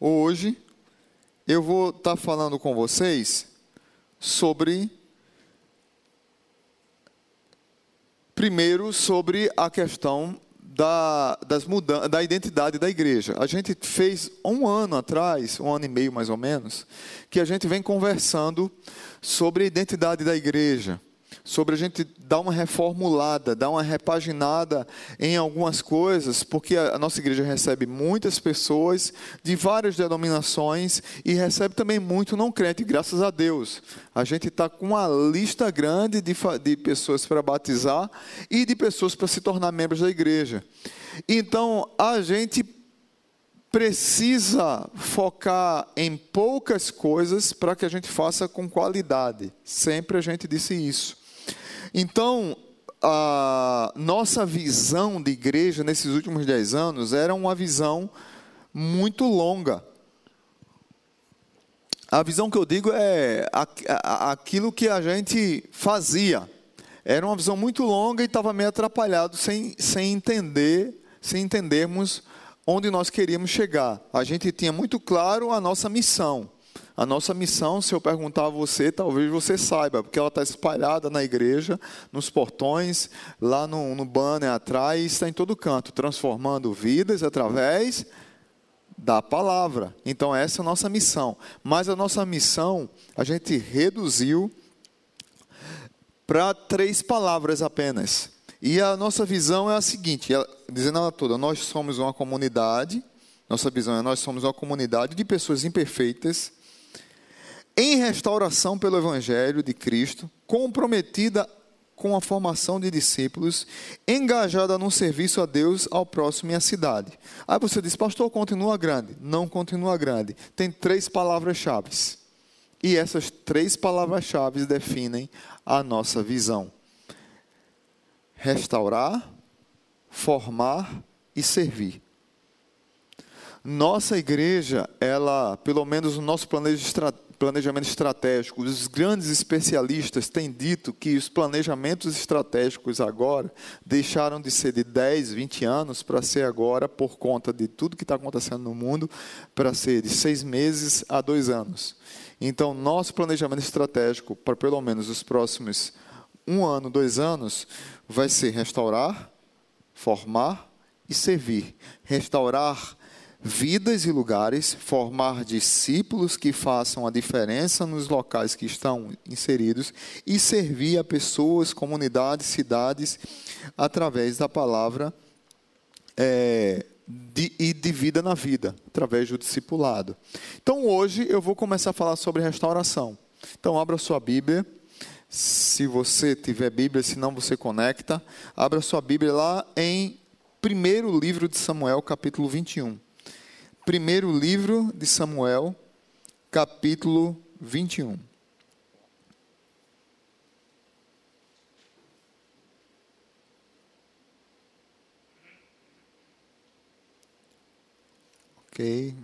hoje eu vou estar tá falando com vocês sobre primeiro sobre a questão da, das mudanças, da identidade da igreja. A gente fez um ano atrás, um ano e meio mais ou menos, que a gente vem conversando sobre a identidade da igreja sobre a gente dar uma reformulada, dar uma repaginada em algumas coisas, porque a nossa igreja recebe muitas pessoas de várias denominações e recebe também muito não crente, graças a Deus. A gente está com uma lista grande de, de pessoas para batizar e de pessoas para se tornar membros da igreja. Então, a gente precisa focar em poucas coisas para que a gente faça com qualidade. Sempre a gente disse isso. Então, a nossa visão de igreja nesses últimos dez anos era uma visão muito longa. A visão que eu digo é aquilo que a gente fazia. Era uma visão muito longa e estava meio atrapalhado sem, sem entender, sem entendermos onde nós queríamos chegar. A gente tinha muito claro a nossa missão. A nossa missão, se eu perguntar a você, talvez você saiba, porque ela está espalhada na igreja, nos portões, lá no, no banner atrás, está em todo canto, transformando vidas através da palavra. Então, essa é a nossa missão. Mas a nossa missão, a gente reduziu para três palavras apenas. E a nossa visão é a seguinte, dizendo ela toda, nós somos uma comunidade, nossa visão é nós somos uma comunidade de pessoas imperfeitas, em restauração pelo Evangelho de Cristo, comprometida com a formação de discípulos, engajada no serviço a Deus, ao próximo e à cidade. Aí você diz, pastor, continua grande. Não continua grande. Tem três palavras-chave. E essas três palavras-chave definem a nossa visão: restaurar, formar e servir. Nossa igreja, ela, pelo menos o nosso planejamento planejamento estratégico, os grandes especialistas têm dito que os planejamentos estratégicos agora deixaram de ser de 10, 20 anos para ser agora, por conta de tudo que está acontecendo no mundo, para ser de seis meses a dois anos. Então, nosso planejamento estratégico para pelo menos os próximos um ano, dois anos, vai ser restaurar, formar e servir. Restaurar vidas e lugares, formar discípulos que façam a diferença nos locais que estão inseridos e servir a pessoas, comunidades, cidades, através da palavra é, de, e de vida na vida, através do discipulado. Então hoje eu vou começar a falar sobre restauração. Então abra sua Bíblia. Se você tiver Bíblia, se não você conecta, abra sua Bíblia lá em primeiro livro de Samuel, capítulo 21. Primeiro livro de Samuel, capítulo 21. Ok.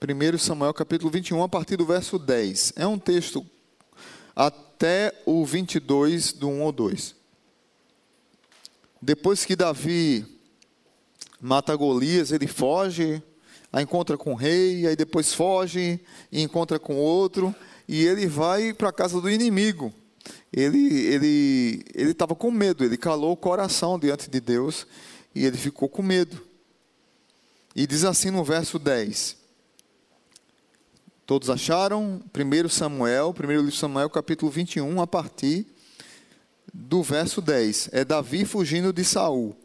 Primeiro Samuel, capítulo 21, a partir do verso 10. É um texto até o 22, do 1 ou 2. Depois que Davi mata Golias, ele foge encontra com o rei, aí depois foge e encontra com outro, e ele vai para a casa do inimigo. Ele ele ele estava com medo, ele calou o coração diante de Deus e ele ficou com medo. E diz assim no verso 10. Todos acharam? 1 Samuel, 1 livro de Samuel, capítulo 21, a partir do verso 10. É Davi fugindo de Saul.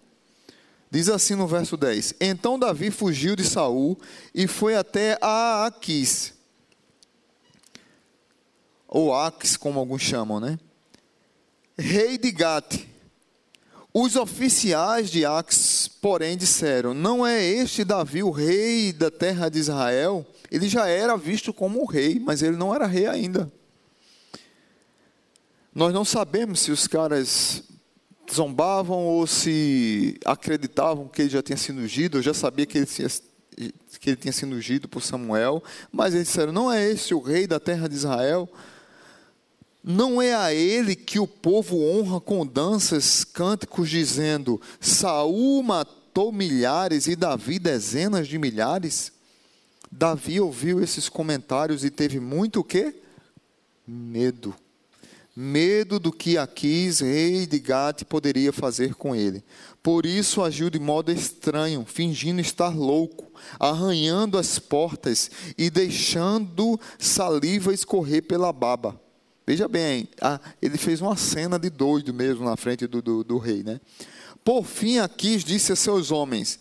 Diz assim no verso 10: Então Davi fugiu de Saul e foi até a Aquis, ou Aques, como alguns chamam, né? Rei de Gate. Os oficiais de Aques, porém, disseram: Não é este Davi o rei da terra de Israel? Ele já era visto como rei, mas ele não era rei ainda. Nós não sabemos se os caras zombavam ou se acreditavam que ele já tinha sido ungido, eu já sabia que ele tinha, que ele tinha sido ungido por Samuel, mas eles disseram: não é esse o rei da terra de Israel? Não é a ele que o povo honra com danças, cânticos, dizendo: Saul matou milhares e Davi dezenas de milhares? Davi ouviu esses comentários e teve muito o quê? Medo. Medo do que Aquis, rei de Gate, poderia fazer com ele. Por isso agiu de modo estranho, fingindo estar louco, arranhando as portas e deixando saliva escorrer pela baba. Veja bem, ele fez uma cena de doido mesmo na frente do, do, do rei, né? Por fim, Aquis disse a seus homens: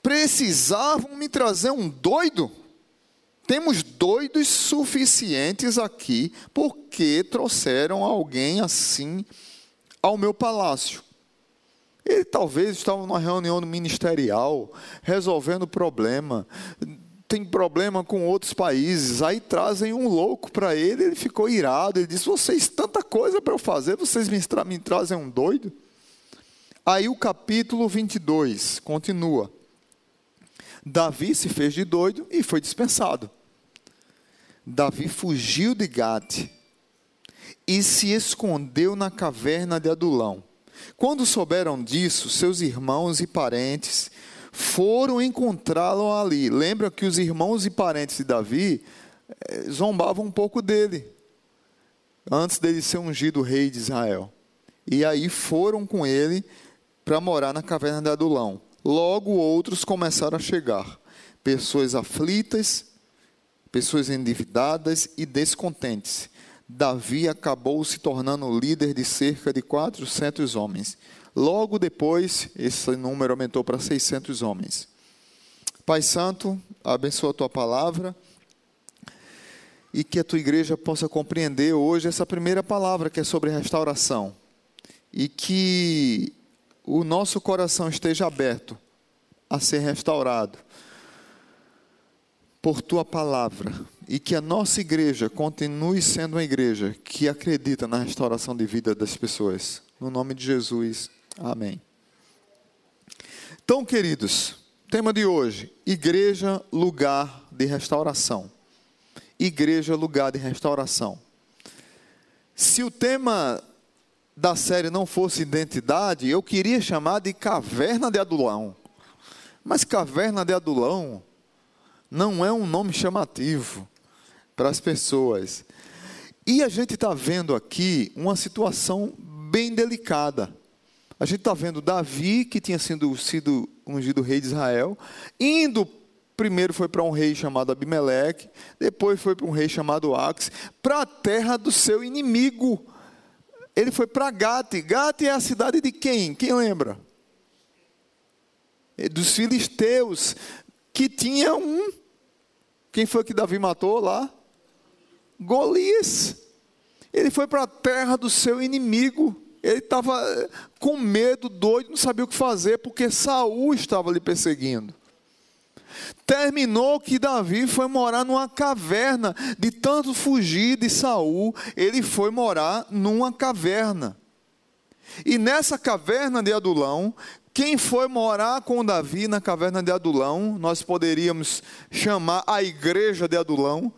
Precisavam me trazer um doido? Temos doidos suficientes aqui, porque trouxeram alguém assim ao meu palácio. Ele talvez estava numa reunião ministerial, resolvendo problema, tem problema com outros países, aí trazem um louco para ele, ele ficou irado, ele disse: Vocês, tanta coisa para eu fazer, vocês me, tra me trazem um doido? Aí o capítulo 22 continua. Davi se fez de doido e foi dispensado. Davi fugiu de Gate e se escondeu na caverna de Adulão. Quando souberam disso, seus irmãos e parentes foram encontrá-lo ali. Lembra que os irmãos e parentes de Davi eh, zombavam um pouco dele, antes dele ser ungido rei de Israel. E aí foram com ele para morar na caverna de Adulão. Logo outros começaram a chegar, pessoas aflitas pessoas endividadas e descontentes. Davi acabou se tornando líder de cerca de 400 homens. Logo depois, esse número aumentou para 600 homens. Pai Santo, abençoa a tua palavra e que a tua igreja possa compreender hoje essa primeira palavra que é sobre restauração e que o nosso coração esteja aberto a ser restaurado por tua palavra e que a nossa igreja continue sendo uma igreja que acredita na restauração de vida das pessoas. No nome de Jesus. Amém. Então, queridos, tema de hoje: igreja, lugar de restauração. Igreja, lugar de restauração. Se o tema da série não fosse identidade, eu queria chamar de caverna de Adulão. Mas caverna de Adulão não é um nome chamativo para as pessoas. E a gente está vendo aqui uma situação bem delicada. A gente está vendo Davi, que tinha sido, sido ungido rei de Israel, indo primeiro foi para um rei chamado Abimeleque, depois foi para um rei chamado Ax, para a terra do seu inimigo. Ele foi para Gate. Gate é a cidade de quem? Quem lembra? É dos filisteus, que tinha um quem foi que Davi matou lá? Golias. Ele foi para a terra do seu inimigo. Ele estava com medo, doido, não sabia o que fazer, porque Saul estava lhe perseguindo. Terminou que Davi foi morar numa caverna, de tanto fugir de Saul, ele foi morar numa caverna. E nessa caverna de Adulão, quem foi morar com Davi na caverna de Adulão, nós poderíamos chamar a igreja de Adulão,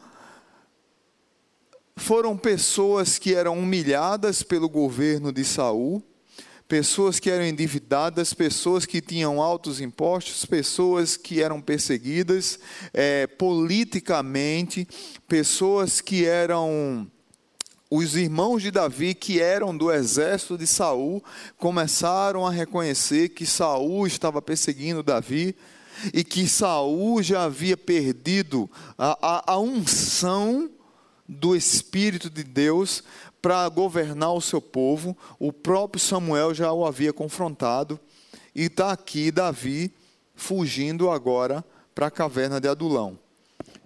foram pessoas que eram humilhadas pelo governo de Saul, pessoas que eram endividadas, pessoas que tinham altos impostos, pessoas que eram perseguidas é, politicamente, pessoas que eram os irmãos de Davi, que eram do exército de Saul, começaram a reconhecer que Saul estava perseguindo Davi e que Saul já havia perdido a, a, a unção do Espírito de Deus para governar o seu povo. O próprio Samuel já o havia confrontado. E está aqui Davi fugindo agora para a caverna de Adulão.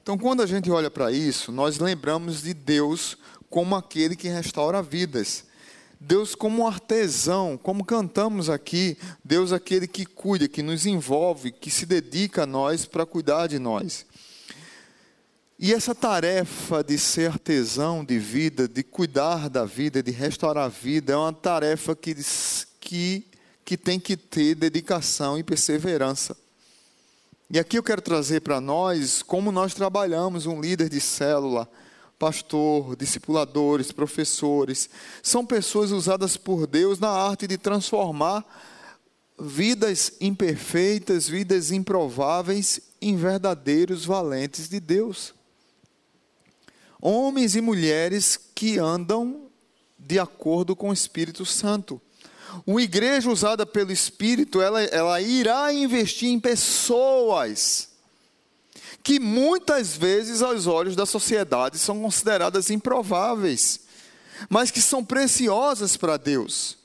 Então, quando a gente olha para isso, nós lembramos de Deus como aquele que restaura vidas. Deus como artesão, como cantamos aqui, Deus aquele que cuida, que nos envolve, que se dedica a nós para cuidar de nós. E essa tarefa de ser artesão de vida, de cuidar da vida, de restaurar a vida, é uma tarefa que, que, que tem que ter dedicação e perseverança. E aqui eu quero trazer para nós como nós trabalhamos um líder de célula pastor, discipuladores, professores, são pessoas usadas por Deus na arte de transformar vidas imperfeitas, vidas improváveis em verdadeiros valentes de Deus. Homens e mulheres que andam de acordo com o Espírito Santo. Uma igreja usada pelo Espírito, ela, ela irá investir em pessoas que muitas vezes, aos olhos da sociedade, são consideradas improváveis, mas que são preciosas para Deus.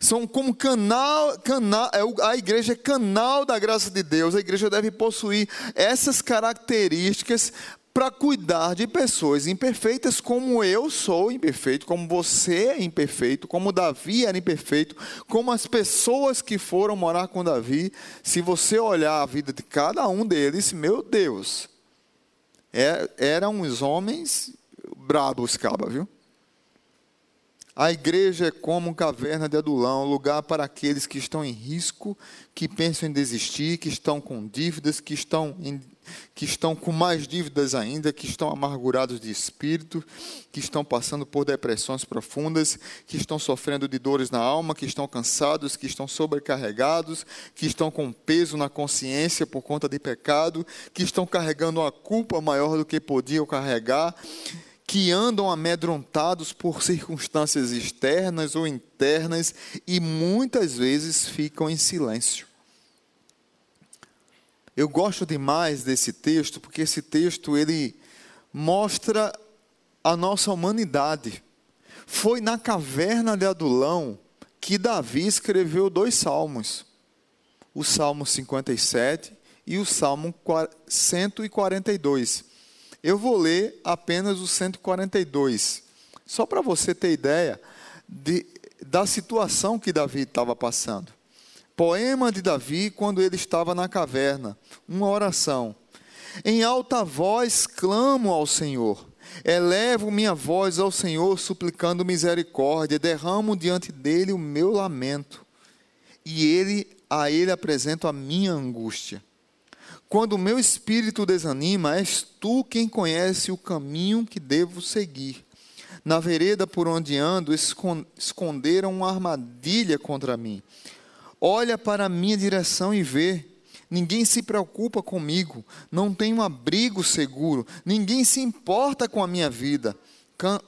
São como canal, canal, é a igreja é canal da graça de Deus. A igreja deve possuir essas características para cuidar de pessoas imperfeitas, como eu sou imperfeito, como você é imperfeito, como Davi era imperfeito, como as pessoas que foram morar com Davi. Se você olhar a vida de cada um deles, meu Deus, é, eram os homens brabos, caba, viu? A igreja é como caverna de adulão, lugar para aqueles que estão em risco, que pensam em desistir, que estão com dívidas, que estão, em, que estão com mais dívidas ainda, que estão amargurados de espírito, que estão passando por depressões profundas, que estão sofrendo de dores na alma, que estão cansados, que estão sobrecarregados, que estão com peso na consciência por conta de pecado, que estão carregando uma culpa maior do que podiam carregar que andam amedrontados por circunstâncias externas ou internas e muitas vezes ficam em silêncio. Eu gosto demais desse texto porque esse texto ele mostra a nossa humanidade. Foi na caverna de Adulão que Davi escreveu dois salmos. O Salmo 57 e o Salmo 142. Eu vou ler apenas o 142, só para você ter ideia de, da situação que Davi estava passando. Poema de Davi quando ele estava na caverna, uma oração. Em alta voz clamo ao Senhor. Elevo minha voz ao Senhor, suplicando misericórdia, derramo diante dele o meu lamento. E ele a ele apresento a minha angústia. Quando o meu espírito desanima, és tu quem conhece o caminho que devo seguir. Na vereda por onde ando, esconderam uma armadilha contra mim. Olha para a minha direção e vê. Ninguém se preocupa comigo, não tenho abrigo seguro, ninguém se importa com a minha vida.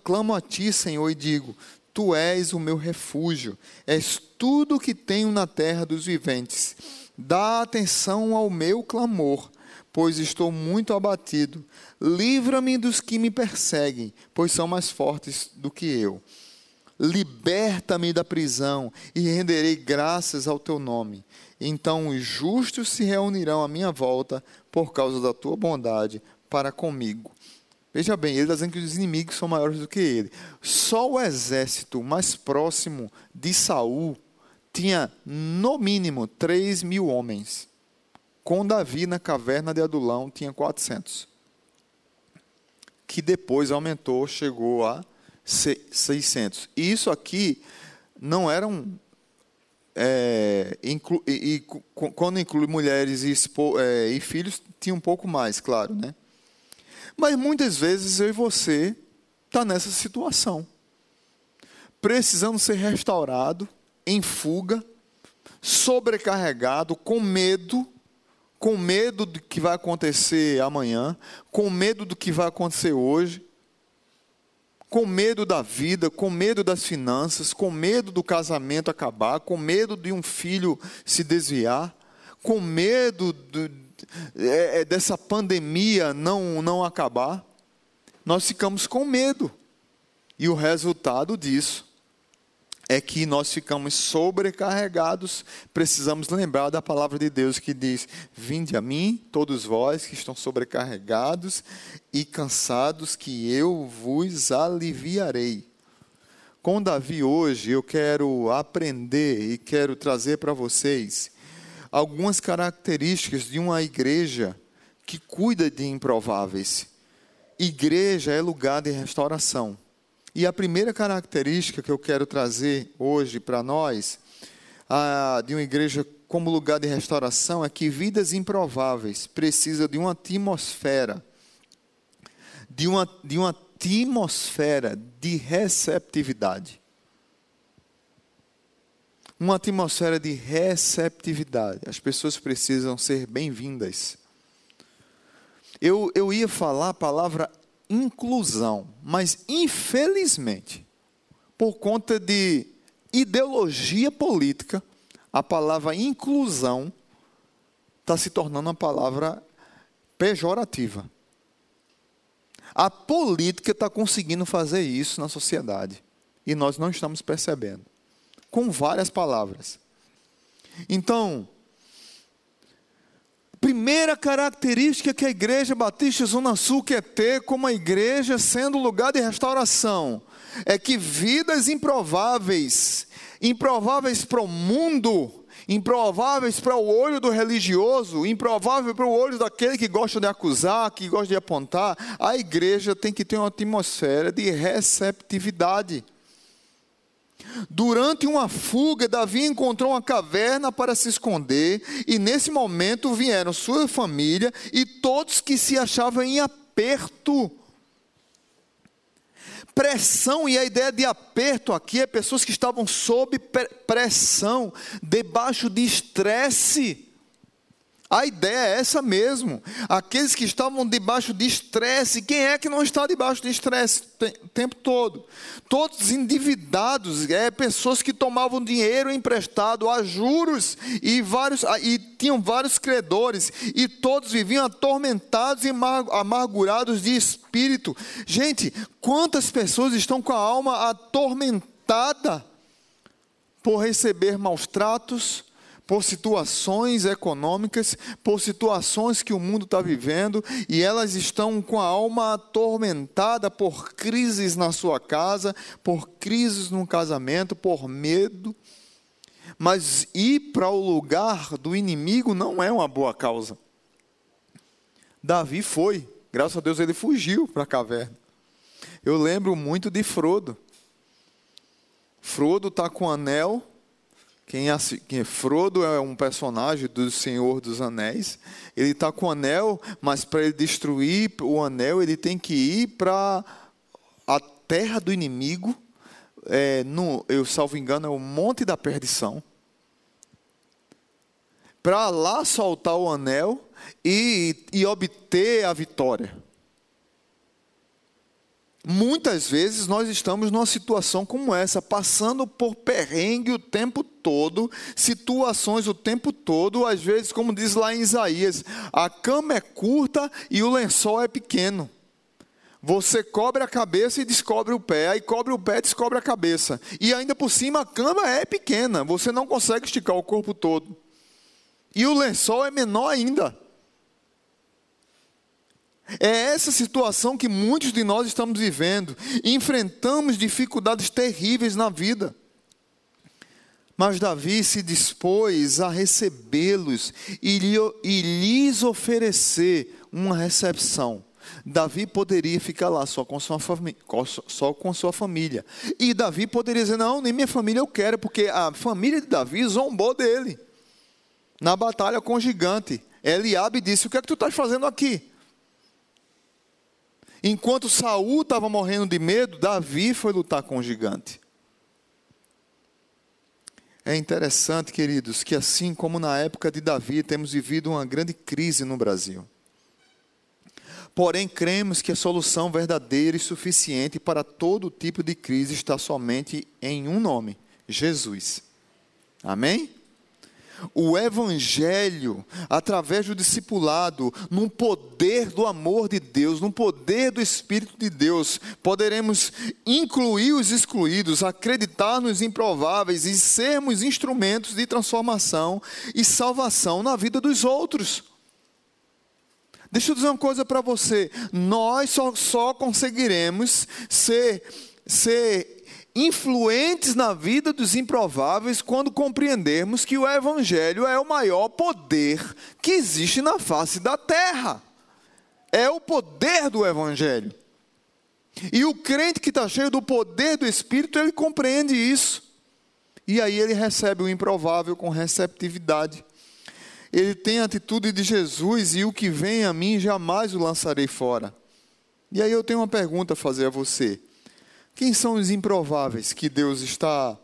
Clamo a ti, Senhor, e digo: Tu és o meu refúgio, és tudo que tenho na terra dos viventes. Dá atenção ao meu clamor, pois estou muito abatido. Livra-me dos que me perseguem, pois são mais fortes do que eu. Liberta-me da prisão e renderei graças ao teu nome. Então os justos se reunirão à minha volta por causa da tua bondade para comigo. Veja bem, ele está dizendo que os inimigos são maiores do que ele. Só o exército mais próximo de Saul tinha no mínimo 3 mil homens. Com Davi na caverna de Adulão tinha 400. Que depois aumentou, chegou a 600. E isso aqui não eram. É, inclu, e, e, quando inclui mulheres e, expo, é, e filhos, tinha um pouco mais, claro, né? Mas muitas vezes eu e você está nessa situação, precisando ser restaurado, em fuga, sobrecarregado, com medo, com medo do que vai acontecer amanhã, com medo do que vai acontecer hoje, com medo da vida, com medo das finanças, com medo do casamento acabar, com medo de um filho se desviar, com medo do, é, é, dessa pandemia não, não acabar. Nós ficamos com medo. E o resultado disso é que nós ficamos sobrecarregados, precisamos lembrar da palavra de Deus que diz: Vinde a mim, todos vós que estão sobrecarregados e cansados, que eu vos aliviarei. Com Davi hoje, eu quero aprender e quero trazer para vocês algumas características de uma igreja que cuida de improváveis. Igreja é lugar de restauração. E a primeira característica que eu quero trazer hoje para nós, de uma igreja como lugar de restauração, é que vidas improváveis precisam de uma atmosfera, de uma, de uma atmosfera de receptividade. uma atmosfera de receptividade. As pessoas precisam ser bem-vindas. Eu, eu ia falar a palavra inclusão, mas infelizmente, por conta de ideologia política, a palavra inclusão está se tornando uma palavra pejorativa. A política está conseguindo fazer isso na sociedade. E nós não estamos percebendo. Com várias palavras. Então, primeira característica que a Igreja Batista Zona Sul quer ter como a igreja sendo lugar de restauração é que vidas improváveis, improváveis para o mundo, improváveis para o olho do religioso, improvável para o olho daquele que gosta de acusar, que gosta de apontar, a igreja tem que ter uma atmosfera de receptividade. Durante uma fuga, Davi encontrou uma caverna para se esconder, e nesse momento vieram sua família e todos que se achavam em aperto Pressão, e a ideia de aperto aqui é pessoas que estavam sob pressão, debaixo de estresse. A ideia é essa mesmo. Aqueles que estavam debaixo de estresse, quem é que não está debaixo de estresse o tempo todo? Todos endividados, é, pessoas que tomavam dinheiro emprestado a juros e, vários, e tinham vários credores, e todos viviam atormentados e amargurados de espírito. Gente, quantas pessoas estão com a alma atormentada por receber maus tratos? Por situações econômicas, por situações que o mundo está vivendo, e elas estão com a alma atormentada por crises na sua casa, por crises no casamento, por medo. Mas ir para o lugar do inimigo não é uma boa causa. Davi foi, graças a Deus ele fugiu para a caverna. Eu lembro muito de Frodo. Frodo está com o anel quem, quem Frodo é um personagem do Senhor dos Anéis. Ele está com o anel, mas para ele destruir o anel, ele tem que ir para a terra do inimigo. É, no, eu salvo engano, é o Monte da Perdição. Para lá soltar o anel e, e obter a vitória. Muitas vezes nós estamos numa situação como essa, passando por perrengue o tempo todo, situações o tempo todo, às vezes, como diz lá em Isaías, a cama é curta e o lençol é pequeno. Você cobre a cabeça e descobre o pé, aí cobre o pé e descobre a cabeça. E ainda por cima a cama é pequena, você não consegue esticar o corpo todo. E o lençol é menor ainda. É essa situação que muitos de nós estamos vivendo. Enfrentamos dificuldades terríveis na vida. Mas Davi se dispôs a recebê-los e, lhes oferecer uma recepção. Davi poderia ficar lá só com, sua só com sua família. E Davi poderia dizer: Não, nem minha família eu quero, porque a família de Davi zombou dele. Na batalha com o gigante. Eliabe disse: O que é que tu estás fazendo aqui? Enquanto Saul estava morrendo de medo, Davi foi lutar com o gigante. É interessante, queridos, que assim como na época de Davi, temos vivido uma grande crise no Brasil. Porém, cremos que a solução verdadeira e suficiente para todo tipo de crise está somente em um nome: Jesus. Amém? O Evangelho, através do discipulado, num poder do amor de Deus, num poder do Espírito de Deus, poderemos incluir os excluídos, acreditar nos improváveis e sermos instrumentos de transformação e salvação na vida dos outros. Deixa eu dizer uma coisa para você: nós só, só conseguiremos ser, ser influentes na vida dos improváveis quando compreendermos que o Evangelho é o maior poder que existe na face da terra. É o poder do Evangelho. E o crente que está cheio do poder do Espírito, ele compreende isso. E aí ele recebe o improvável com receptividade. Ele tem a atitude de Jesus e o que vem a mim jamais o lançarei fora. E aí eu tenho uma pergunta a fazer a você. Quem são os improváveis que Deus está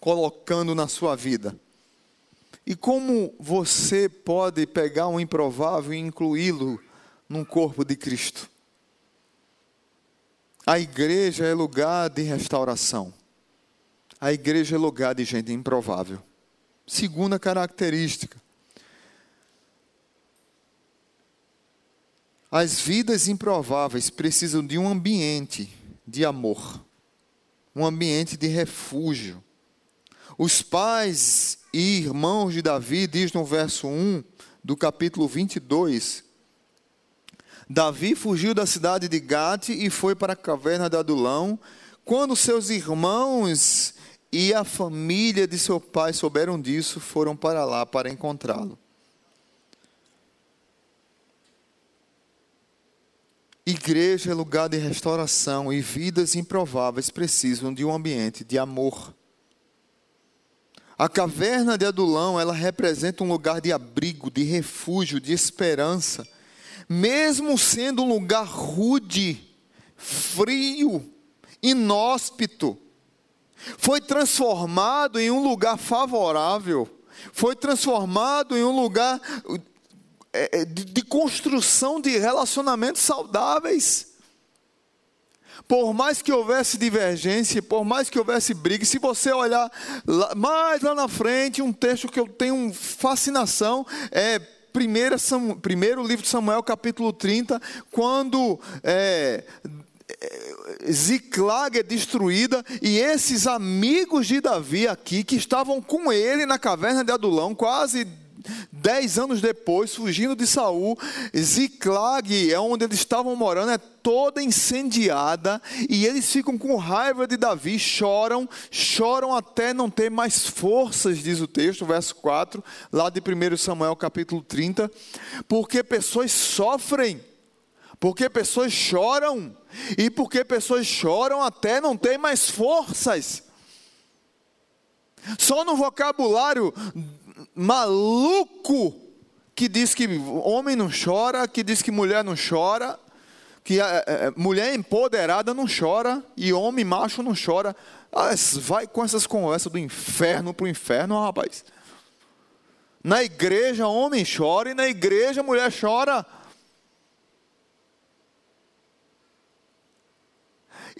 colocando na sua vida? E como você pode pegar um improvável e incluí-lo no corpo de Cristo? A igreja é lugar de restauração. A igreja é lugar de gente improvável. Segunda característica. As vidas improváveis precisam de um ambiente de amor, um ambiente de refúgio. Os pais e irmãos de Davi, diz no verso 1 do capítulo 22, Davi fugiu da cidade de Gate e foi para a caverna de Adulão. Quando seus irmãos e a família de seu pai souberam disso, foram para lá para encontrá-lo. Igreja é lugar de restauração e vidas improváveis precisam de um ambiente de amor. A caverna de Adulão, ela representa um lugar de abrigo, de refúgio, de esperança. Mesmo sendo um lugar rude, frio, inóspito, foi transformado em um lugar favorável, foi transformado em um lugar de construção de relacionamentos saudáveis. Por mais que houvesse divergência, por mais que houvesse briga, se você olhar lá, mais lá na frente, um texto que eu tenho fascinação é primeiro, primeiro livro de Samuel, capítulo 30, quando é, é, Ziclag é destruída e esses amigos de Davi aqui, que estavam com ele na caverna de Adulão, quase Dez anos depois, fugindo de Saul, Ziclag, é onde eles estavam morando, é toda incendiada, e eles ficam com raiva de Davi, choram, choram até não ter mais forças, diz o texto, verso 4, lá de 1 Samuel capítulo 30, porque pessoas sofrem, porque pessoas choram, e porque pessoas choram até não ter mais forças. Só no vocabulário maluco que diz que homem não chora, que diz que mulher não chora, que é, é, mulher empoderada não chora e homem macho não chora. Ah, vai com essas conversas do inferno para o inferno, rapaz. Na igreja homem chora e na igreja mulher chora.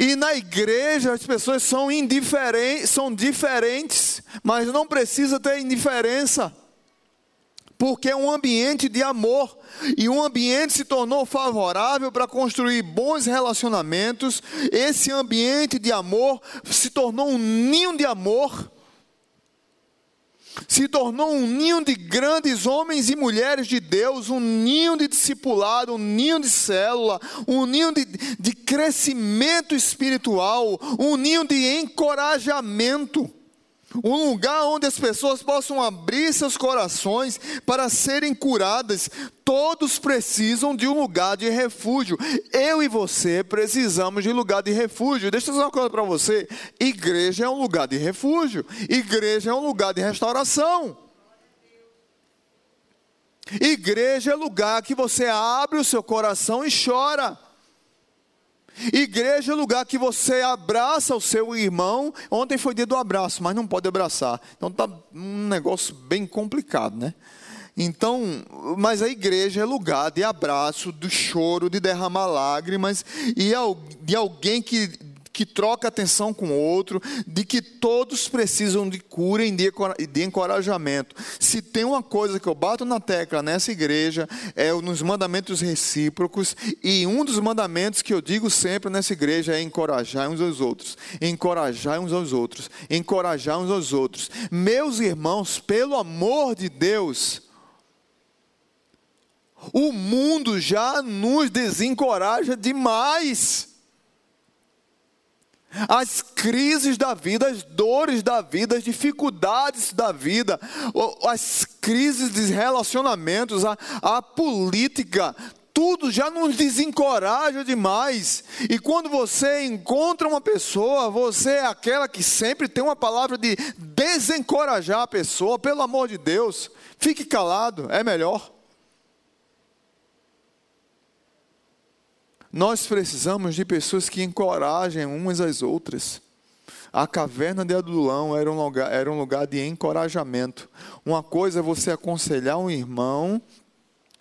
E na igreja as pessoas são indiferentes, são diferentes, mas não precisa ter indiferença. Porque é um ambiente de amor e um ambiente se tornou favorável para construir bons relacionamentos. Esse ambiente de amor se tornou um ninho de amor se tornou um ninho de grandes homens e mulheres de Deus, um ninho de discipulado, um ninho de célula, um ninho de, de crescimento espiritual, um ninho de encorajamento. Um lugar onde as pessoas possam abrir seus corações para serem curadas. Todos precisam de um lugar de refúgio. Eu e você precisamos de lugar de refúgio. Deixa eu dizer uma coisa para você: igreja é um lugar de refúgio, igreja é um lugar de restauração. Igreja é lugar que você abre o seu coração e chora. Igreja é lugar que você abraça o seu irmão. Ontem foi dia do abraço, mas não pode abraçar. Então tá um negócio bem complicado, né? Então, mas a igreja é lugar de abraço, de choro, de derramar lágrimas e de alguém que que troca atenção com o outro, de que todos precisam de cura e de encorajamento. Se tem uma coisa que eu bato na tecla nessa igreja, é nos mandamentos recíprocos, e um dos mandamentos que eu digo sempre nessa igreja é encorajar uns aos outros, encorajar uns aos outros, encorajar uns aos outros. Meus irmãos, pelo amor de Deus, o mundo já nos desencoraja demais as crises da vida, as dores da vida, as dificuldades da vida, as crises de relacionamentos, a, a política, tudo já nos desencoraja demais. E quando você encontra uma pessoa, você é aquela que sempre tem uma palavra de desencorajar a pessoa, pelo amor de Deus, fique calado, é melhor. Nós precisamos de pessoas que encorajem umas às outras. A caverna de Adulão era um lugar, era um lugar de encorajamento. Uma coisa é você aconselhar um irmão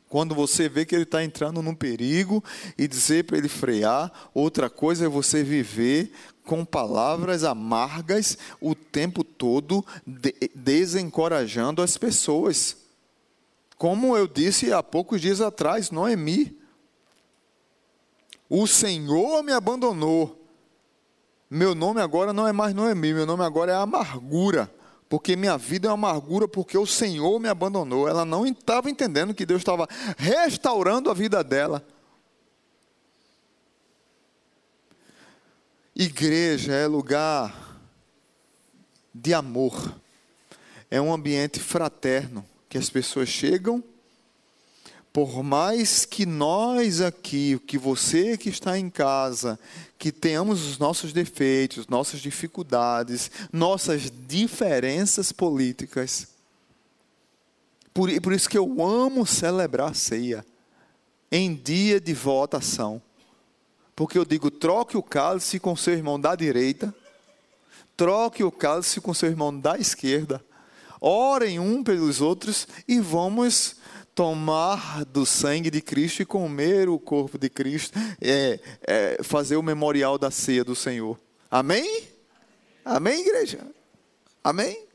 quando você vê que ele está entrando num perigo e dizer para ele frear, outra coisa é você viver com palavras amargas o tempo todo, de, desencorajando as pessoas. Como eu disse há poucos dias atrás, Noemi. O Senhor me abandonou. Meu nome agora não é mais Noemi, meu nome agora é Amargura porque minha vida é amargura, porque o Senhor me abandonou. Ela não estava entendendo que Deus estava restaurando a vida dela. Igreja é lugar de amor, é um ambiente fraterno, que as pessoas chegam por mais que nós aqui, que você que está em casa, que tenhamos os nossos defeitos, nossas dificuldades, nossas diferenças políticas, por, por isso que eu amo celebrar a ceia em dia de votação. Porque eu digo, troque o cálice com seu irmão da direita, troque o cálice com seu irmão da esquerda, orem um pelos outros e vamos tomar do sangue de Cristo e comer o corpo de Cristo, é, é, fazer o memorial da ceia do Senhor. Amém? Amém, igreja? Amém?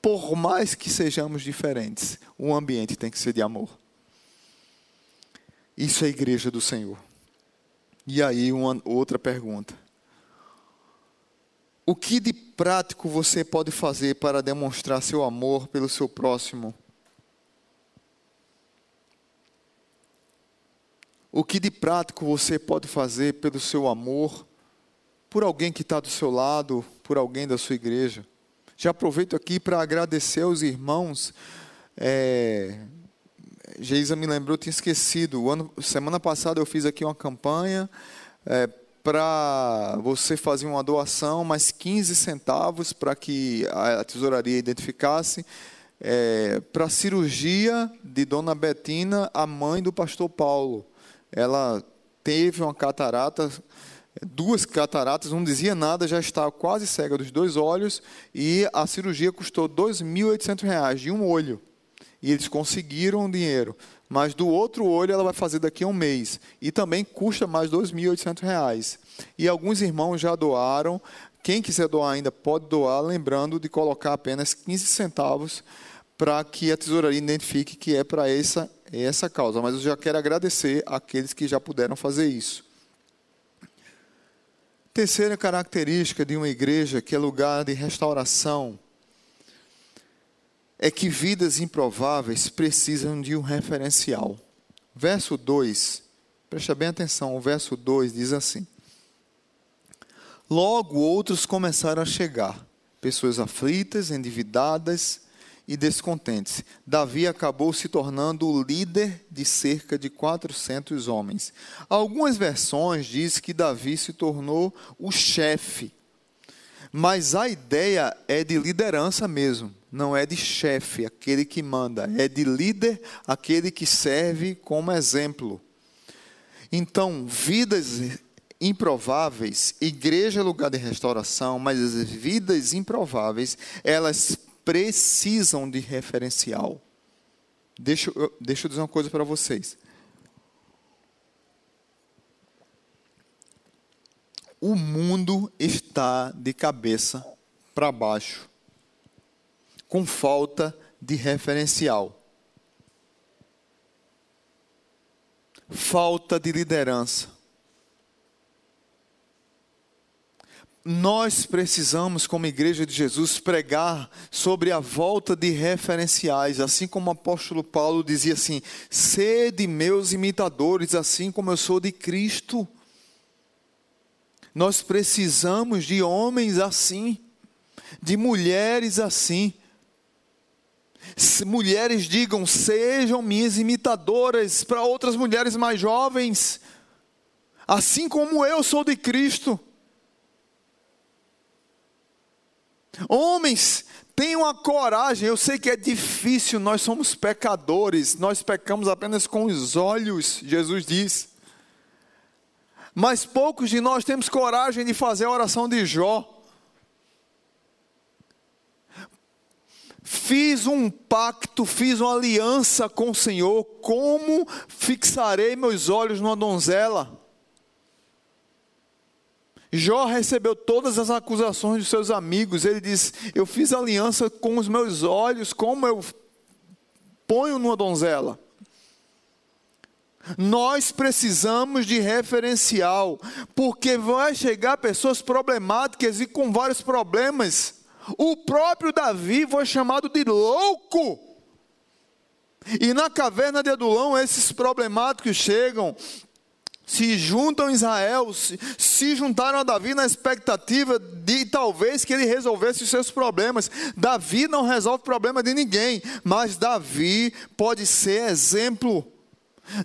Por mais que sejamos diferentes, o ambiente tem que ser de amor. Isso é a igreja do Senhor. E aí, uma outra pergunta. O que de prático você pode fazer para demonstrar seu amor pelo seu próximo? O que de prático você pode fazer pelo seu amor, por alguém que está do seu lado, por alguém da sua igreja? Já aproveito aqui para agradecer aos irmãos. É, Geisa me lembrou, eu tinha esquecido. Ano, semana passada eu fiz aqui uma campanha é, para você fazer uma doação, mais 15 centavos para que a tesouraria identificasse. É, para a cirurgia de Dona Betina, a mãe do pastor Paulo ela teve uma catarata, duas cataratas, não dizia nada, já estava quase cega dos dois olhos e a cirurgia custou R$ 2.800 de um olho. E eles conseguiram o dinheiro, mas do outro olho ela vai fazer daqui a um mês e também custa mais R$ 2.800. E alguns irmãos já doaram. Quem quiser doar ainda pode doar, lembrando de colocar apenas 15 centavos para que a tesouraria identifique que é para essa essa causa, mas eu já quero agradecer àqueles que já puderam fazer isso. Terceira característica de uma igreja que é lugar de restauração é que vidas improváveis precisam de um referencial. Verso 2, presta bem atenção, o verso 2 diz assim: Logo outros começaram a chegar, pessoas aflitas, endividadas, e descontentes. Davi acabou se tornando o líder de cerca de 400 homens. Algumas versões dizem que Davi se tornou o chefe. Mas a ideia é de liderança mesmo, não é de chefe, aquele que manda, é de líder, aquele que serve como exemplo. Então, vidas improváveis, igreja é lugar de restauração, mas as vidas improváveis, elas precisam de referencial. Deixa, eu, deixa eu dizer uma coisa para vocês. O mundo está de cabeça para baixo, com falta de referencial, falta de liderança nós precisamos, como Igreja de Jesus, pregar sobre a volta de referenciais, assim como o apóstolo Paulo dizia assim: sede meus imitadores, assim como eu sou de Cristo. Nós precisamos de homens assim, de mulheres assim. Mulheres digam, sejam minhas imitadoras para outras mulheres mais jovens, assim como eu sou de Cristo. Homens, tenham a coragem. Eu sei que é difícil, nós somos pecadores, nós pecamos apenas com os olhos, Jesus diz. Mas poucos de nós temos coragem de fazer a oração de Jó. Fiz um pacto, fiz uma aliança com o Senhor, como fixarei meus olhos numa donzela? Jó recebeu todas as acusações de seus amigos. Ele diz: Eu fiz aliança com os meus olhos, como eu ponho numa donzela. Nós precisamos de referencial, porque vai chegar pessoas problemáticas e com vários problemas. O próprio Davi foi chamado de louco. E na caverna de Adulão, esses problemáticos chegam, se juntam a Israel, se, se, juntaram a Davi na expectativa de talvez que ele resolvesse os seus problemas. Davi não resolve o problema de ninguém, mas Davi pode ser exemplo.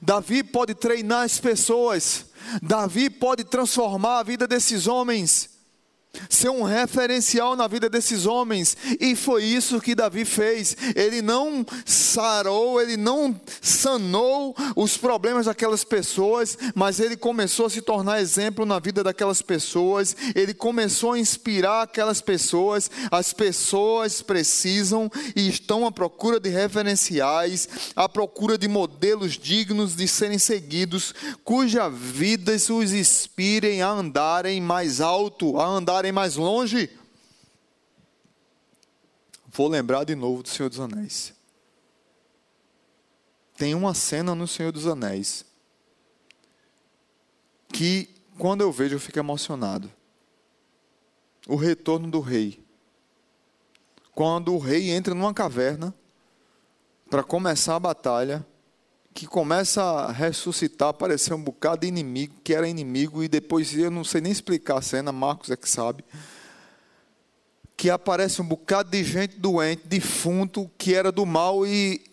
Davi pode treinar as pessoas. Davi pode transformar a vida desses homens ser um referencial na vida desses homens, e foi isso que Davi fez. Ele não sarou, ele não sanou os problemas daquelas pessoas, mas ele começou a se tornar exemplo na vida daquelas pessoas, ele começou a inspirar aquelas pessoas. As pessoas precisam e estão à procura de referenciais, à procura de modelos dignos de serem seguidos, cuja vidas os inspirem a andarem mais alto, a andarem mais longe. Vou lembrar de novo do Senhor dos Anéis. Tem uma cena no Senhor dos Anéis que, quando eu vejo, eu fico emocionado. O retorno do rei. Quando o rei entra numa caverna para começar a batalha que começa a ressuscitar, aparecer um bocado de inimigo, que era inimigo, e depois eu não sei nem explicar a cena, Marcos é que sabe. Que aparece um bocado de gente doente, defunto, que era do mal, e,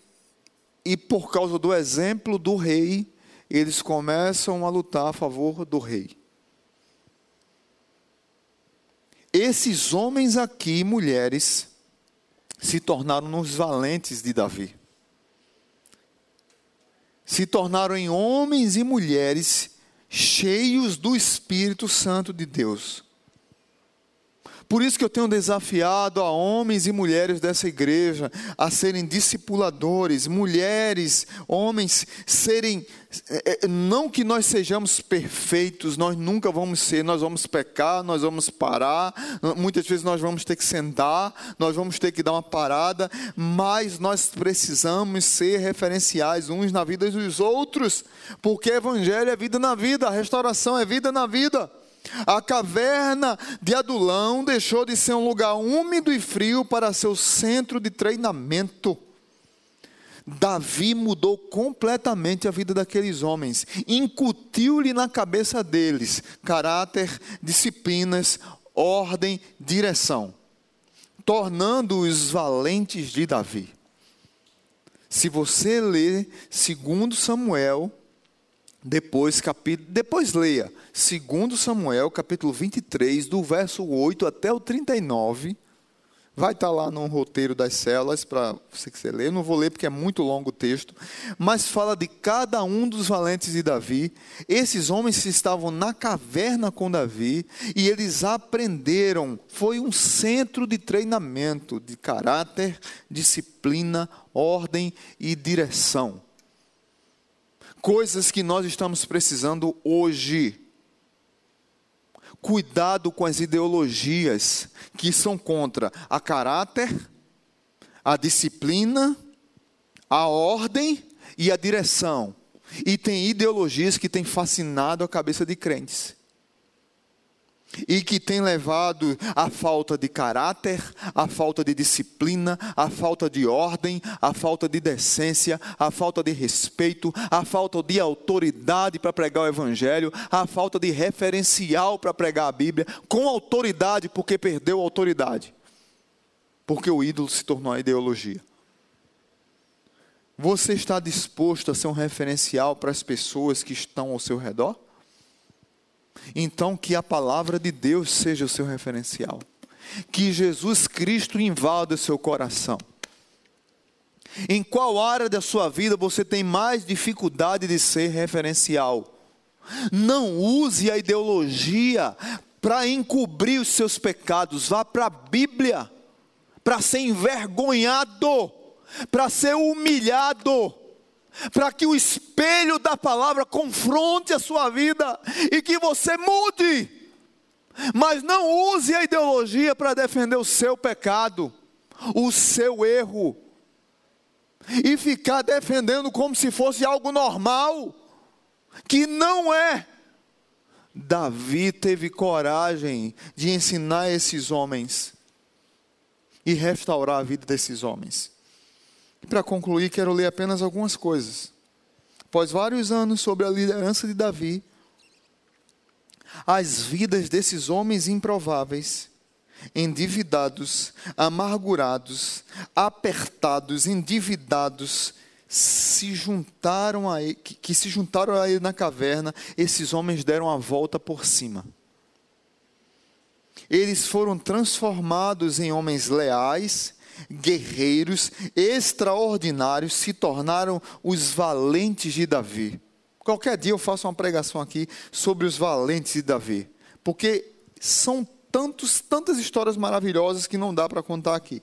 e por causa do exemplo do rei, eles começam a lutar a favor do rei. Esses homens aqui, mulheres, se tornaram os valentes de Davi se tornaram em homens e mulheres cheios do Espírito Santo de Deus. Por isso que eu tenho desafiado a homens e mulheres dessa igreja a serem discipuladores, mulheres, homens, serem. É, é, não que nós sejamos perfeitos, nós nunca vamos ser, nós vamos pecar, nós vamos parar, muitas vezes nós vamos ter que sentar, nós vamos ter que dar uma parada, mas nós precisamos ser referenciais uns na vida dos outros, porque Evangelho é vida na vida, restauração é vida na vida. A caverna de Adulão deixou de ser um lugar úmido e frio para ser o centro de treinamento. Davi mudou completamente a vida daqueles homens, incutiu-lhe na cabeça deles caráter, disciplinas, ordem, direção, tornando-os valentes de Davi. Se você ler segundo Samuel, depois, capítulo, depois leia 2 Samuel, capítulo 23, do verso 8 até o 39. Vai estar lá no roteiro das células para você quiser ler. Eu não vou ler porque é muito longo o texto. Mas fala de cada um dos valentes de Davi. Esses homens estavam na caverna com Davi e eles aprenderam. Foi um centro de treinamento de caráter, disciplina, ordem e direção coisas que nós estamos precisando hoje. Cuidado com as ideologias que são contra a caráter, a disciplina, a ordem e a direção. E tem ideologias que têm fascinado a cabeça de crentes e que tem levado à falta de caráter, à falta de disciplina, à falta de ordem, à falta de decência, à falta de respeito, à falta de autoridade para pregar o evangelho, à falta de referencial para pregar a Bíblia, com autoridade porque perdeu a autoridade. Porque o ídolo se tornou a ideologia. Você está disposto a ser um referencial para as pessoas que estão ao seu redor? Então, que a palavra de Deus seja o seu referencial. Que Jesus Cristo invada o seu coração. Em qual área da sua vida você tem mais dificuldade de ser referencial? Não use a ideologia para encobrir os seus pecados. Vá para a Bíblia. para ser envergonhado, para ser humilhado, para que o espelho da palavra confronte a sua vida e que você mude. Mas não use a ideologia para defender o seu pecado, o seu erro, e ficar defendendo como se fosse algo normal, que não é. Davi teve coragem de ensinar esses homens e restaurar a vida desses homens. E para concluir, quero ler apenas algumas coisas. Após vários anos sobre a liderança de Davi, as vidas desses homens improváveis, endividados, amargurados, apertados, endividados, se juntaram a ele, que, que se juntaram a ele na caverna, esses homens deram a volta por cima. Eles foram transformados em homens leais, guerreiros, extraordinários, se tornaram os valentes de Davi. Qualquer dia eu faço uma pregação aqui sobre os valentes de Davi, porque são tantos, tantas histórias maravilhosas que não dá para contar aqui.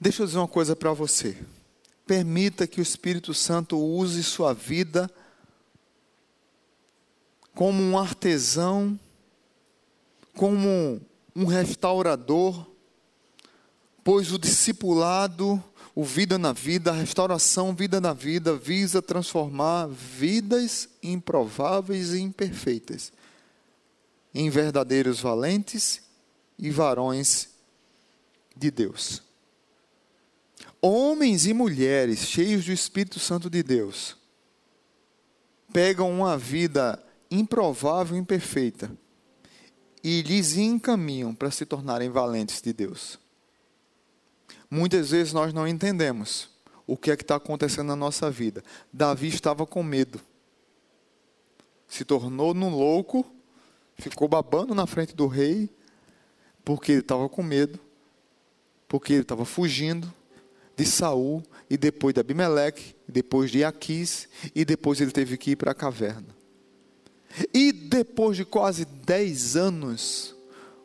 Deixa eu dizer uma coisa para você. Permita que o Espírito Santo use sua vida como um artesão, como um restaurador, pois o discipulado o Vida na Vida, a restauração Vida na Vida, visa transformar vidas improváveis e imperfeitas em verdadeiros valentes e varões de Deus. Homens e mulheres cheios do Espírito Santo de Deus pegam uma vida improvável e imperfeita e lhes encaminham para se tornarem valentes de Deus. Muitas vezes nós não entendemos o que é que está acontecendo na nossa vida. Davi estava com medo. Se tornou num louco, ficou babando na frente do rei, porque ele estava com medo, porque ele estava fugindo de Saul, e depois de Abimeleque, depois de Aquis, e depois ele teve que ir para a caverna. E depois de quase dez anos,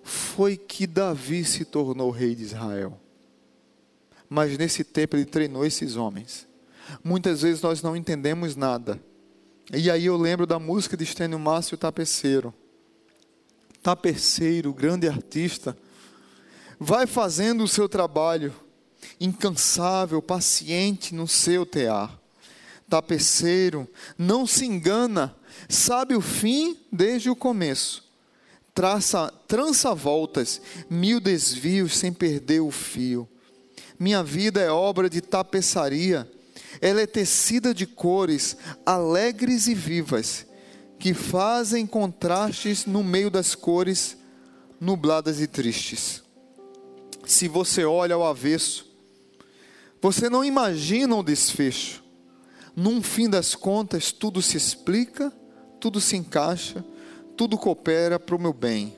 foi que Davi se tornou rei de Israel mas nesse tempo ele treinou esses homens. Muitas vezes nós não entendemos nada. E aí eu lembro da música de Estênio Márcio Tapeceiro. Tapeceiro, grande artista, vai fazendo o seu trabalho, incansável, paciente no seu tear. Tapeceiro, não se engana, sabe o fim desde o começo. Traça, trança voltas, mil desvios sem perder o fio. Minha vida é obra de tapeçaria. Ela é tecida de cores alegres e vivas, que fazem contrastes no meio das cores nubladas e tristes. Se você olha ao avesso, você não imagina o desfecho. Num fim das contas, tudo se explica, tudo se encaixa, tudo coopera para o meu bem.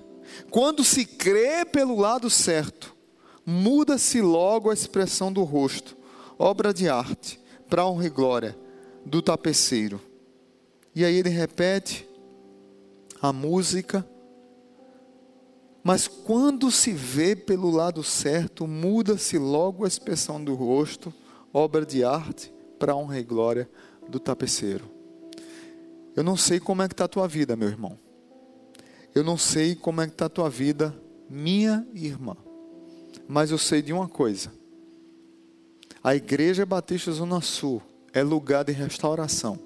Quando se crê pelo lado certo, muda-se logo a expressão do rosto, obra de arte, para honra e glória do tapeceiro. E aí ele repete a música, mas quando se vê pelo lado certo, muda-se logo a expressão do rosto, obra de arte, para honra e glória do tapeceiro. Eu não sei como é que está a tua vida, meu irmão. Eu não sei como é que está a tua vida, minha irmã. Mas eu sei de uma coisa: a Igreja Batista Zona Sul é lugar de restauração.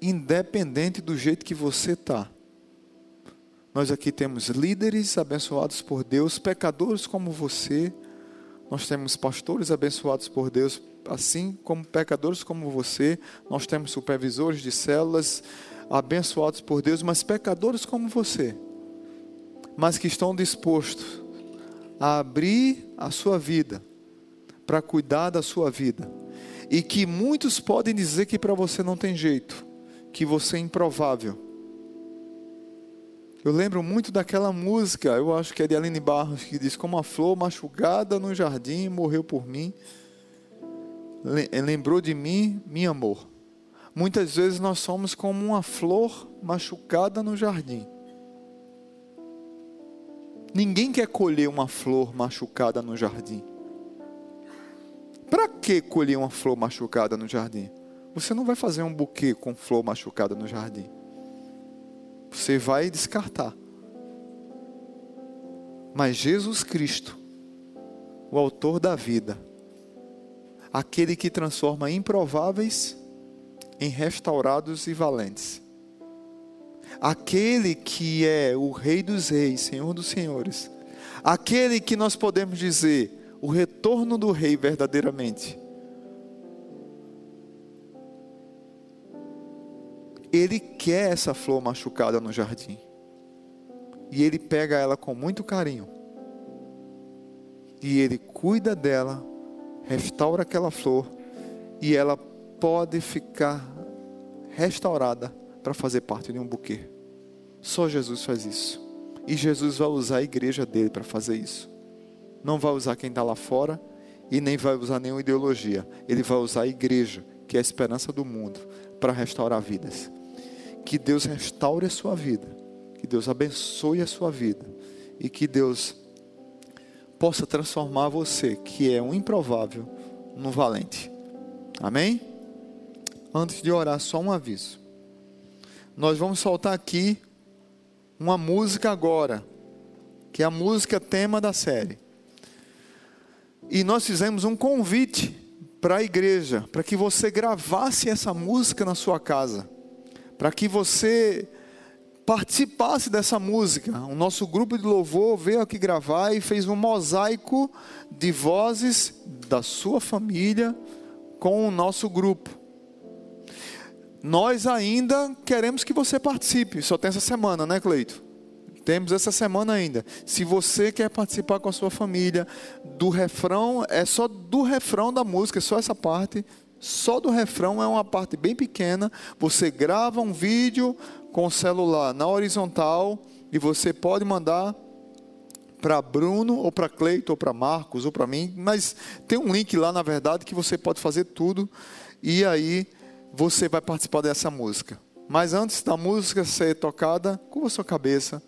Independente do jeito que você está. Nós aqui temos líderes abençoados por Deus, pecadores como você. Nós temos pastores abençoados por Deus, assim como pecadores como você. Nós temos supervisores de células abençoados por Deus, mas pecadores como você, mas que estão dispostos a abrir a sua vida, para cuidar da sua vida. E que muitos podem dizer que para você não tem jeito, que você é improvável. Eu lembro muito daquela música, eu acho que é de Aline Barros, que diz: Como a flor machucada no jardim morreu por mim, lembrou de mim, meu amor. Muitas vezes nós somos como uma flor machucada no jardim Ninguém quer colher uma flor machucada no jardim. Para que colher uma flor machucada no jardim? Você não vai fazer um buquê com flor machucada no jardim. Você vai descartar. Mas Jesus Cristo, o autor da vida, aquele que transforma improváveis em restaurados e valentes, aquele que é o Rei dos Reis, Senhor dos Senhores, aquele que nós podemos dizer o retorno do Rei verdadeiramente. Ele quer essa flor machucada no jardim. E ele pega ela com muito carinho. E ele cuida dela, restaura aquela flor, e ela pode ficar restaurada para fazer parte de um buquê. Só Jesus faz isso. E Jesus vai usar a igreja dele para fazer isso. Não vai usar quem está lá fora e nem vai usar nenhuma ideologia. Ele vai usar a igreja, que é a esperança do mundo, para restaurar vidas. Que Deus restaure a sua vida. Que Deus abençoe a sua vida. E que Deus possa transformar você, que é um improvável, num valente. Amém? Antes de orar, só um aviso nós vamos soltar aqui uma música agora, que é a música tema da série. E nós fizemos um convite para a igreja, para que você gravasse essa música na sua casa, para que você participasse dessa música. O nosso grupo de louvor veio aqui gravar e fez um mosaico de vozes da sua família com o nosso grupo nós ainda queremos que você participe. Só tem essa semana, né, Cleito? Temos essa semana ainda. Se você quer participar com a sua família do refrão, é só do refrão da música, é só essa parte. Só do refrão é uma parte bem pequena. Você grava um vídeo com o celular na horizontal e você pode mandar para Bruno ou para Cleito ou para Marcos ou para mim, mas tem um link lá na verdade que você pode fazer tudo e aí você vai participar dessa música. Mas antes da música ser tocada, curva sua cabeça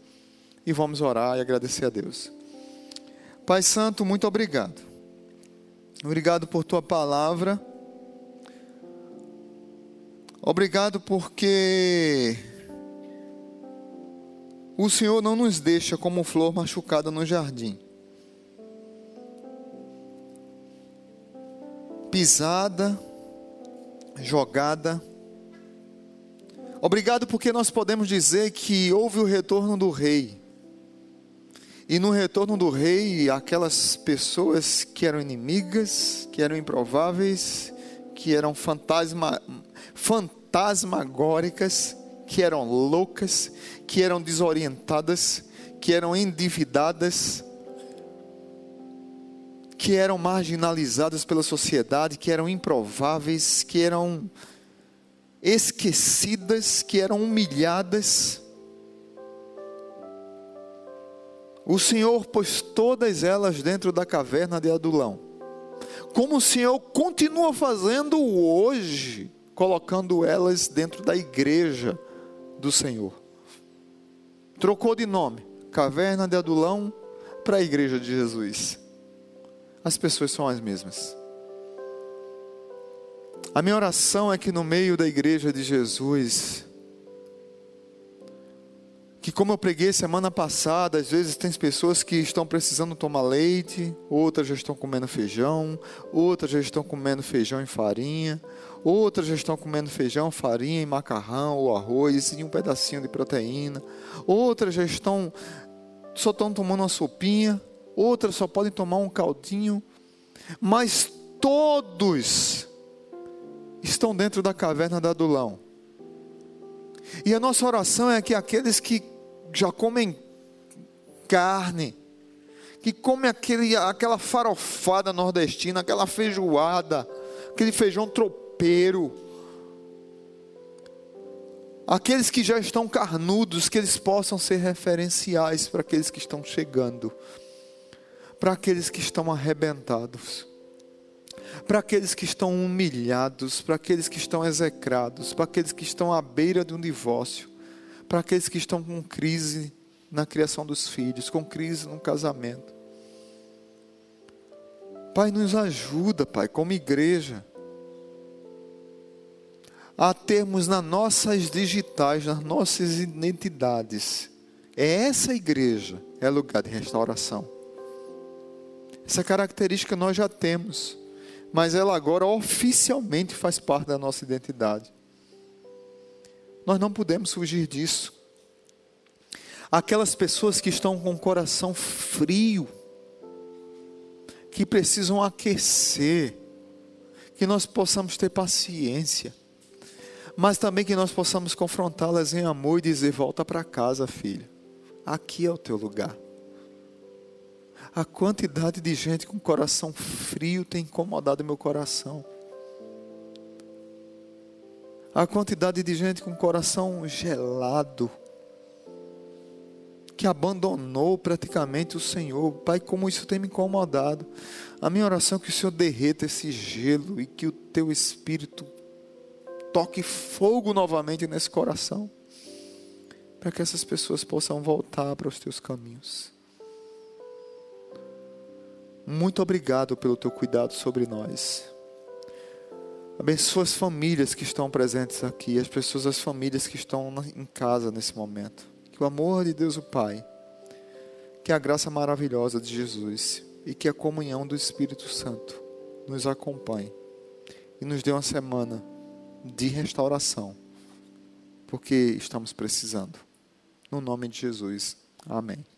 e vamos orar e agradecer a Deus. Pai Santo, muito obrigado. Obrigado por tua palavra. Obrigado porque o Senhor não nos deixa como flor machucada no jardim. Pisada, jogada. Obrigado porque nós podemos dizer que houve o retorno do rei. E no retorno do rei, aquelas pessoas que eram inimigas, que eram improváveis, que eram fantasma, fantasmagóricas, que eram loucas, que eram desorientadas, que eram endividadas, que eram marginalizadas pela sociedade, que eram improváveis, que eram esquecidas, que eram humilhadas. O Senhor pôs todas elas dentro da caverna de Adulão. Como o Senhor continua fazendo hoje, colocando elas dentro da igreja do Senhor. Trocou de nome, caverna de Adulão, para a igreja de Jesus as pessoas são as mesmas. A minha oração é que no meio da igreja de Jesus, que como eu preguei semana passada, às vezes tem pessoas que estão precisando tomar leite, outras já estão comendo feijão, outras já estão comendo feijão e farinha, outras já estão comendo feijão, farinha e macarrão ou arroz e um pedacinho de proteína, outras já estão só estão tomando uma sopinha, outras só podem tomar um caldinho, mas todos estão dentro da caverna da Adulão. E a nossa oração é que aqueles que já comem carne, que comem aquele, aquela farofada nordestina, aquela feijoada, aquele feijão tropeiro, aqueles que já estão carnudos, que eles possam ser referenciais para aqueles que estão chegando para aqueles que estão arrebentados, para aqueles que estão humilhados, para aqueles que estão execrados, para aqueles que estão à beira de um divórcio, para aqueles que estão com crise na criação dos filhos, com crise no casamento. Pai, nos ajuda, Pai, como igreja, a termos nas nossas digitais, nas nossas identidades. É essa igreja, é lugar de restauração. Essa característica nós já temos, mas ela agora oficialmente faz parte da nossa identidade. Nós não podemos fugir disso. Aquelas pessoas que estão com o coração frio, que precisam aquecer, que nós possamos ter paciência mas também que nós possamos confrontá-las em amor e dizer: volta para casa, filha. Aqui é o teu lugar. A quantidade de gente com coração frio tem incomodado meu coração. A quantidade de gente com coração gelado, que abandonou praticamente o Senhor. Pai, como isso tem me incomodado. A minha oração é que o Senhor derreta esse gelo e que o teu Espírito toque fogo novamente nesse coração, para que essas pessoas possam voltar para os teus caminhos. Muito obrigado pelo teu cuidado sobre nós. Abençoa as famílias que estão presentes aqui, as pessoas, as famílias que estão em casa nesse momento. Que o amor de Deus, o Pai, que a graça maravilhosa de Jesus e que a comunhão do Espírito Santo nos acompanhe e nos dê uma semana de restauração, porque estamos precisando. No nome de Jesus. Amém.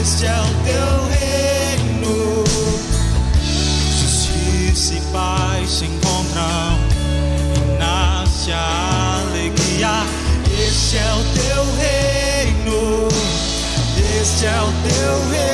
este é o teu reino. Justiça e paz se encontram e nasce a alegria. Este é o teu reino. Este é o teu reino.